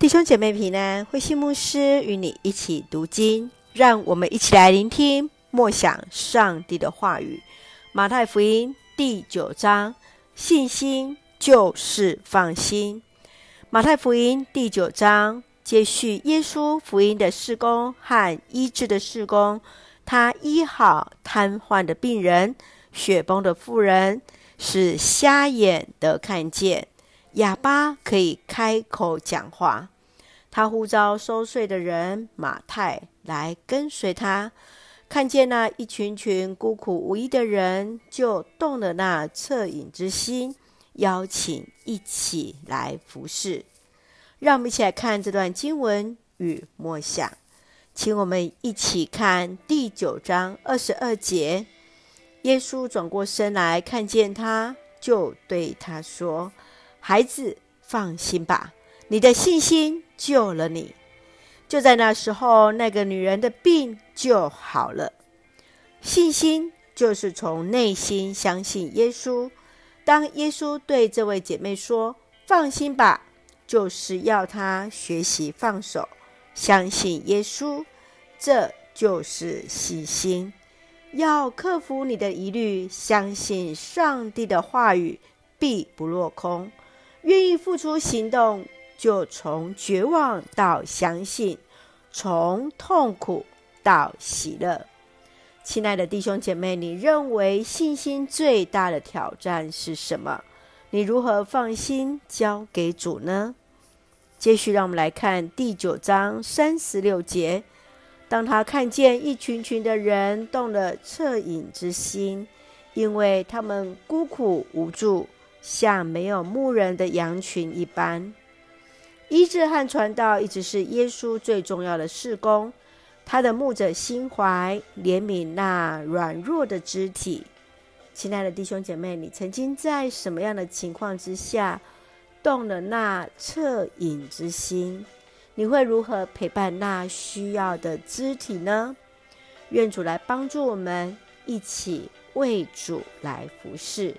弟兄姐妹平安，慧馨牧师与你一起读经，让我们一起来聆听默想上帝的话语。马太福音第九章，信心就是放心。马太福音第九章接续耶稣福音的事工和医治的事工，他医好瘫痪的病人、血崩的妇人，使瞎眼的看见。哑巴可以开口讲话，他呼召收税的人马太来跟随他，看见那一群群孤苦无依的人，就动了那恻隐之心，邀请一起来服侍。让我们一起来看这段经文与默想，请我们一起看第九章二十二节。耶稣转过身来，看见他，就对他说。孩子，放心吧，你的信心救了你。就在那时候，那个女人的病就好了。信心就是从内心相信耶稣。当耶稣对这位姐妹说“放心吧”，就是要她学习放手，相信耶稣。这就是信心。要克服你的疑虑，相信上帝的话语必不落空。愿意付出行动，就从绝望到相信，从痛苦到喜乐。亲爱的弟兄姐妹，你认为信心最大的挑战是什么？你如何放心交给主呢？接续，让我们来看第九章三十六节。当他看见一群群的人动了恻隐之心，因为他们孤苦无助。像没有牧人的羊群一般，医治和传道一直是耶稣最重要的事工。他的牧者心怀怜悯那软弱的肢体。亲爱的弟兄姐妹，你曾经在什么样的情况之下动了那恻隐之心？你会如何陪伴那需要的肢体呢？愿主来帮助我们，一起为主来服侍。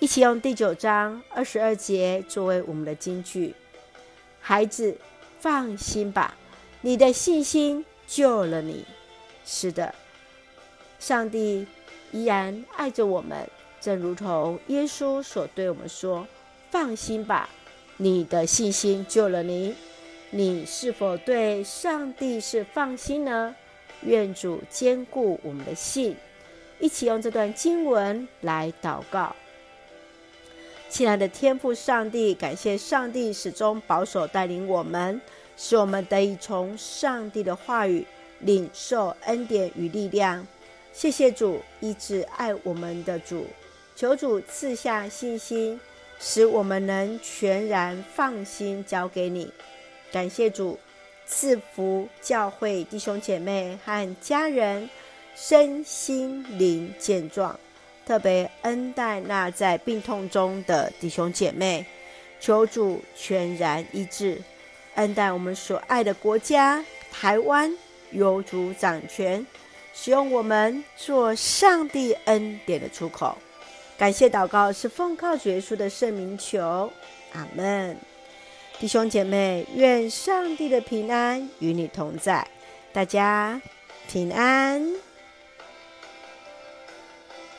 一起用第九章二十二节作为我们的金句。孩子，放心吧，你的信心救了你。是的，上帝依然爱着我们，正如同耶稣所对我们说：“放心吧，你的信心救了你。”你是否对上帝是放心呢？愿主坚固我们的信。一起用这段经文来祷告。亲爱的天父上帝，感谢上帝始终保守带领我们，使我们得以从上帝的话语领受恩典与力量。谢谢主，一直爱我们的主，求主赐下信心，使我们能全然放心交给你。感谢主，赐福教会弟兄姐妹和家人身心灵健壮。特别恩待那在病痛中的弟兄姐妹，求主全然医治，恩待我们所爱的国家台湾，有主掌权，使用我们做上帝恩典的出口。感谢祷告是奉靠主耶稣的圣名求，阿门。弟兄姐妹，愿上帝的平安与你同在，大家平安。